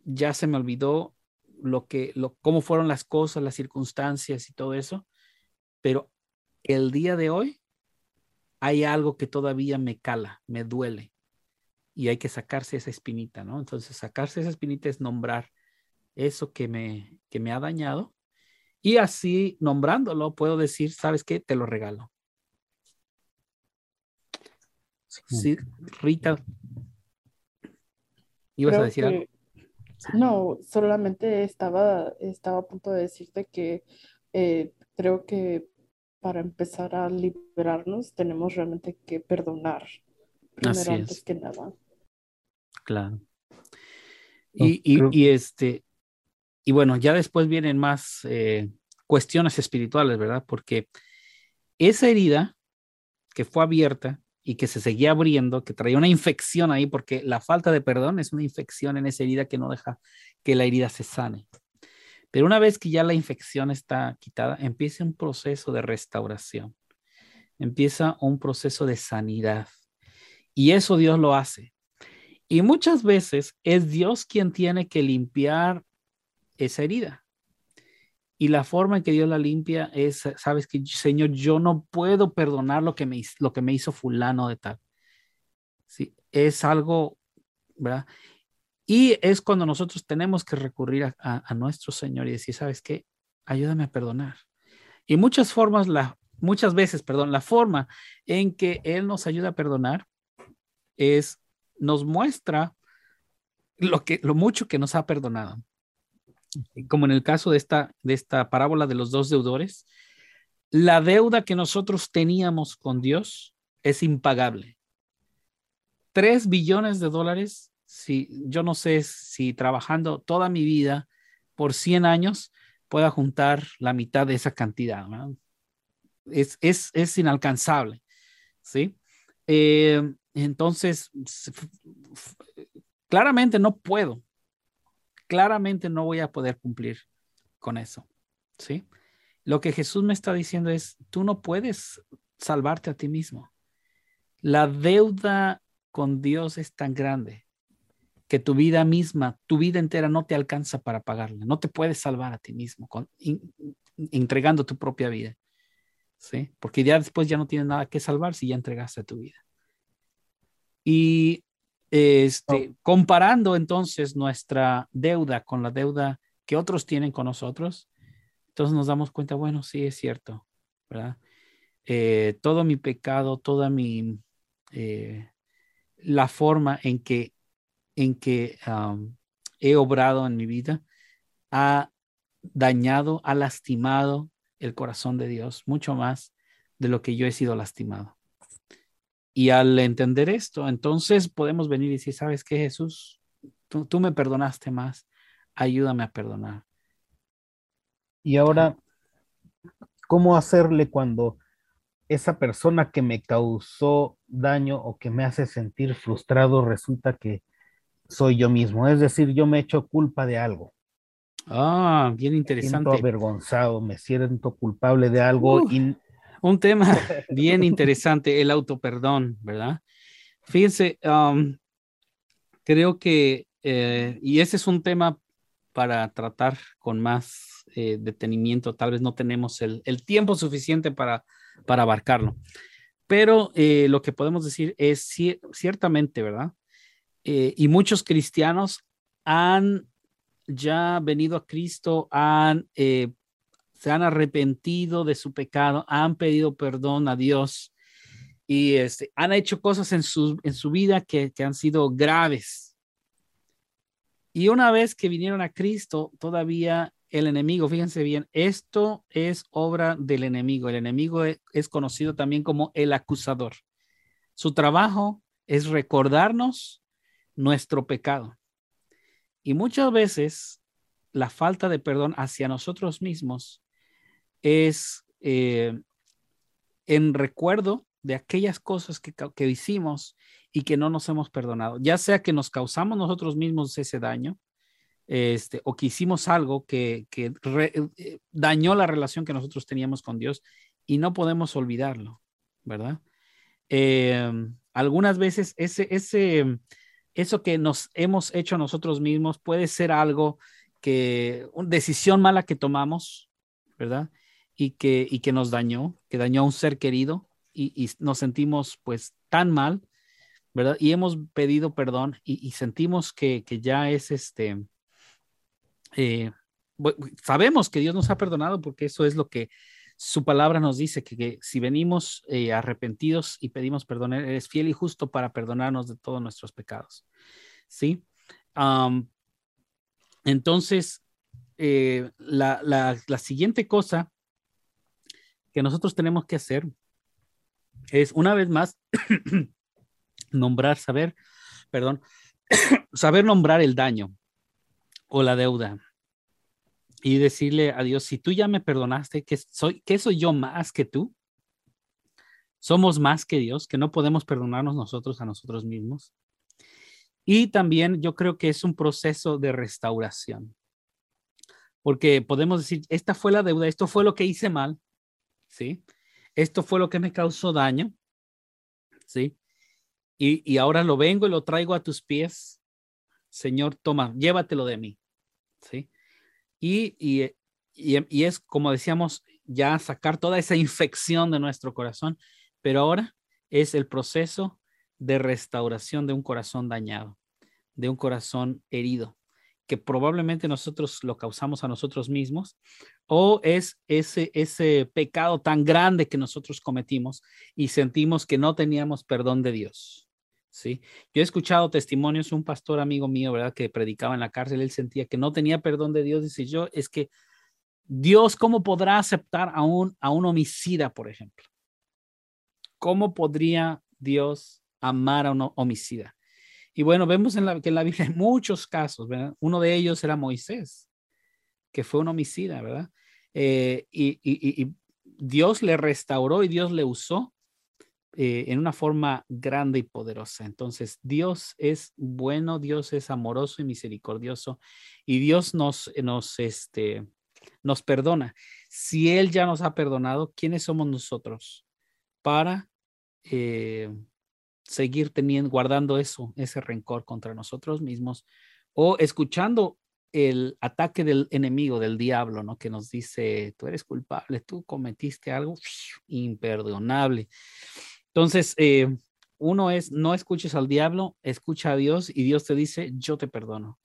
ya se me olvidó lo que, lo, cómo fueron las cosas, las circunstancias y todo eso, pero el día de hoy hay algo que todavía me cala, me duele y hay que sacarse esa espinita, ¿no? Entonces, sacarse esa espinita es nombrar eso que me, que me ha dañado y así nombrándolo puedo decir, ¿sabes qué? Te lo regalo. Sí, Rita. ¿Ibas a decir algo? No, solamente estaba, estaba a punto de decirte que eh, creo que para empezar a liberarnos tenemos realmente que perdonar primero antes que nada. Claro. Y, y, este, y bueno, ya después vienen más eh, cuestiones espirituales, ¿verdad? Porque esa herida que fue abierta y que se seguía abriendo, que traía una infección ahí, porque la falta de perdón es una infección en esa herida que no deja que la herida se sane. Pero una vez que ya la infección está quitada, empieza un proceso de restauración, empieza un proceso de sanidad. Y eso Dios lo hace. Y muchas veces es Dios quien tiene que limpiar esa herida. Y la forma en que Dios la limpia es, sabes que, Señor, yo no puedo perdonar lo que me, hizo fulano de tal. Sí, es algo, ¿verdad? Y es cuando nosotros tenemos que recurrir a, a, nuestro Señor y decir, ¿sabes qué? Ayúdame a perdonar. Y muchas formas, la, muchas veces, perdón, la forma en que Él nos ayuda a perdonar es, nos muestra lo, que, lo mucho que nos ha perdonado como en el caso de esta, de esta parábola de los dos deudores, la deuda que nosotros teníamos con Dios es impagable. Tres billones de dólares, si yo no sé si trabajando toda mi vida por 100 años pueda juntar la mitad de esa cantidad. Es, es, es inalcanzable. ¿sí? Eh, entonces, claramente no puedo, claramente no voy a poder cumplir con eso, ¿sí? Lo que Jesús me está diciendo es, tú no puedes salvarte a ti mismo. La deuda con Dios es tan grande que tu vida misma, tu vida entera no te alcanza para pagarla. No te puedes salvar a ti mismo con, entregando tu propia vida. ¿sí? Porque ya después ya no tienes nada que salvar si ya entregaste tu vida. Y este, oh. comparando entonces nuestra deuda con la deuda que otros tienen con nosotros, entonces nos damos cuenta, bueno, sí es cierto, ¿verdad? Eh, todo mi pecado, toda mi, eh, la forma en que, en que he obrado en mi vida ha dañado, ha lastimado el corazón de Dios mucho más de lo que yo he sido lastimado. Y al entender esto, entonces podemos venir y decir, ¿sabes qué, Jesús? Tú, tú me perdonaste más, ayúdame a perdonar. Y ahora, ¿cómo hacerle cuando esa persona que me causó daño o que me hace sentir frustrado resulta que soy yo mismo? Es decir, yo me echo culpa de algo. Ah, bien interesante. Me siento avergonzado, me siento culpable de algo. Un tema bien interesante, el autoperdón, ¿verdad? Fíjense, um, creo que, eh, y ese es un tema para tratar con más eh, detenimiento, tal vez no tenemos el, tiempo suficiente para, para abarcarlo, pero eh, lo que podemos decir es ciertamente, ¿verdad? y muchos cristianos han ya venido a Cristo, han se han arrepentido de su pecado, han pedido perdón a Dios y este, han hecho cosas en su, en su vida que, que han sido graves. Y una vez que vinieron a Cristo, todavía el enemigo, fíjense bien, esto es obra del enemigo. El enemigo e, es, conocido también como el acusador. Su trabajo es recordarnos nuestro pecado. Y muchas veces la falta de perdón hacia nosotros mismos es eh, en recuerdo de aquellas cosas que, hicimos y que no nos hemos perdonado, ya sea que nos causamos nosotros mismos ese daño, este, o que hicimos algo que, eh, dañó la relación que nosotros teníamos con Dios y no podemos olvidarlo, ¿verdad? Em, algunas veces ese, ese, eso que nos hemos hecho nosotros mismos puede ser algo que, una decisión mala que tomamos, ¿verdad? Y que, y que nos dañó, que dañó a un ser querido y, nos sentimos pues tan mal, ¿verdad? Y hemos pedido perdón y, sentimos que, ya es este, eh, sabemos que Dios nos ha perdonado porque eso es lo que su palabra nos dice, que, si venimos eh, arrepentidos y pedimos perdón, es fiel y justo para perdonarnos de todos nuestros pecados. ¿Sí? entonces, eh, la, la, siguiente cosa que nosotros tenemos que hacer es, una vez más, nombrar, saber, perdón, saber nombrar el daño o la deuda y decirle a Dios, si tú ya me perdonaste, que soy, que soy yo más que tú? Somos más que Dios, que no podemos perdonarnos nosotros a nosotros mismos. Y también yo creo que es un proceso de restauración, porque podemos decir, esta fue la deuda, esto fue lo que hice mal, ¿sí? Esto fue lo que me causó daño, ¿sí? Y, ahora lo vengo y lo traigo a tus pies. Señor, toma, llévatelo de mí, ¿sí? Y, y, y, es, como decíamos, ya sacar toda esa infección de nuestro corazón, pero ahora es el proceso de restauración de un corazón dañado, de un corazón herido, que probablemente nosotros lo causamos a nosotros mismos o es ese, ese pecado tan grande que nosotros cometimos y sentimos que no teníamos perdón de Dios. ¿sí? Yo he escuchado testimonios, un pastor amigo mío, ¿verdad? Que predicaba en la cárcel, él sentía que no tenía perdón de Dios. Dice yo, es que Dios, ¿cómo podrá aceptar a un, a un homicida, por ejemplo? ¿Cómo podría Dios amar a un homicida? Y bueno, vemos en la, que en la Biblia hay muchos casos, ¿verdad? Uno de ellos era Moisés, que fue un homicida, ¿verdad? Eh, y, Dios le restauró y Dios le usó eh, en una forma grande y poderosa. Entonces, Dios es bueno, Dios es amoroso y misericordioso y Dios nos, nos, este, nos perdona. Si Él ya nos ha perdonado, ¿quiénes somos nosotros para eh, seguir teniendo, guardando eso, ese rencor contra nosotros mismos o escuchando el ataque del enemigo, del diablo, ¿no? Que nos dice, tú eres culpable, tú cometiste algo imperdonable. Entonces, eh, uno es, no escuches al diablo, escucha a Dios y Dios te dice, yo te perdono,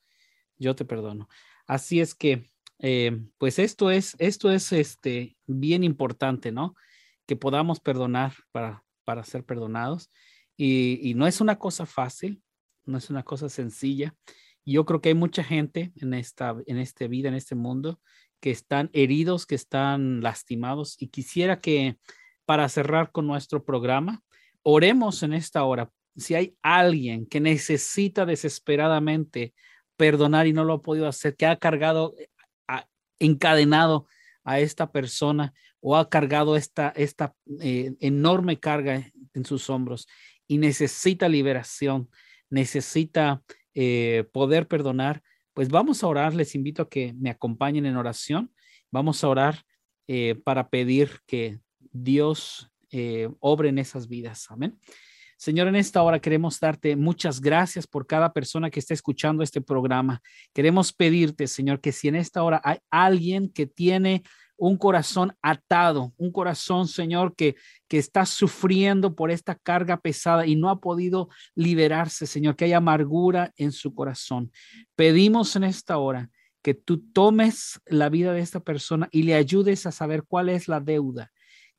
yo te perdono. Así es que, eh, pues esto es, esto es este, bien importante, ¿no? Que podamos perdonar para, para ser perdonados. Y, no es una cosa fácil, no es una cosa sencilla. Yo creo que hay mucha gente en esta, en esta vida, en este mundo, que están heridos, que están lastimados y quisiera que para cerrar con nuestro programa, oremos en esta hora. Si hay alguien que necesita desesperadamente perdonar y no lo ha podido hacer, que ha cargado, encadenado a esta persona o ha cargado esta, esta eh, enorme carga en sus hombros y necesita liberación, necesita eh, poder perdonar, pues vamos a orar. Les invito a que me acompañen en oración. Vamos a orar eh, para pedir que Dios eh, obre en esas vidas. Amén. Señor, en esta hora queremos darte muchas gracias por cada persona que está escuchando este programa. Queremos pedirte, Señor, que si en esta hora hay alguien que tiene un corazón atado, un corazón, Señor, que, que está sufriendo por esta carga pesada y no ha podido liberarse, Señor, que hay amargura en su corazón. Pedimos en esta hora que tú tomes la vida de esta persona y le ayudes a saber cuál es la deuda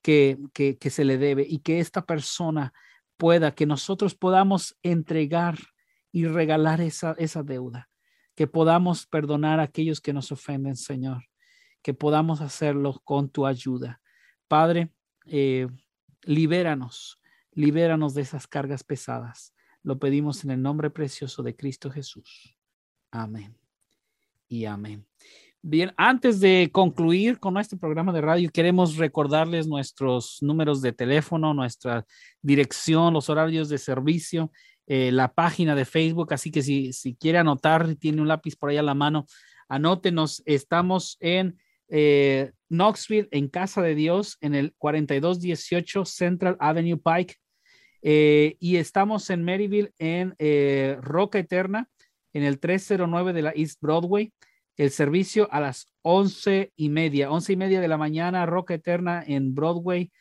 que, que, se le debe y que esta persona pueda, que nosotros podamos entregar y regalar esa, esa deuda, que podamos perdonar a aquellos que nos ofenden, Señor, que podamos hacerlo con tu ayuda. Padre, eh, libéranos, libéranos de esas cargas pesadas. Lo pedimos en el nombre precioso de Cristo Jesús. Amén. Y amén. Bien, antes de concluir con nuestro programa de radio, queremos recordarles nuestros números de teléfono, nuestra dirección, los horarios de servicio, eh, la página de Facebook. Así que si, si quiere anotar, tiene un lápiz por ahí a la mano, anótenos. Estamos en eh, Knoxville, en Casa de Dios, en el 4218 Central Avenue Pike. Eh, y estamos en Maryville, en Roca Eterna, en el 309 de la East Broadway el servicio a las once y media, once y media de la mañana, Roca Eterna en Broadway,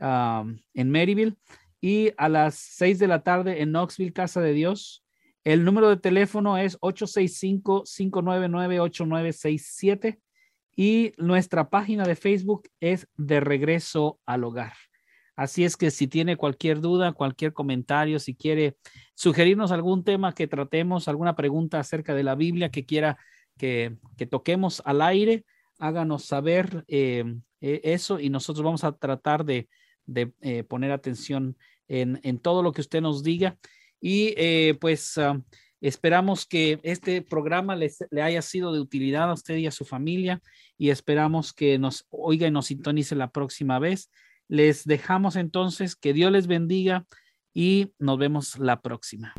um, en Maryville, y a las seis de la tarde en Knoxville, Casa de Dios. El número de teléfono es 865-599-8967 y nuestra página de Facebook es De Regreso al Hogar. Así es que si tiene cualquier duda, cualquier comentario, si quiere sugerirnos algún tema que tratemos, alguna pregunta acerca de la Biblia que quiera que, toquemos al aire, háganos saber eh, e, eso y nosotros vamos a tratar de, eh, poner atención en, todo lo que usted nos diga. Y eh, pues ah, esperamos que este programa le haya sido de utilidad a usted y a su familia y esperamos que nos oiga y nos sintonice la próxima vez. Les dejamos entonces que Dios les bendiga y nos vemos la próxima.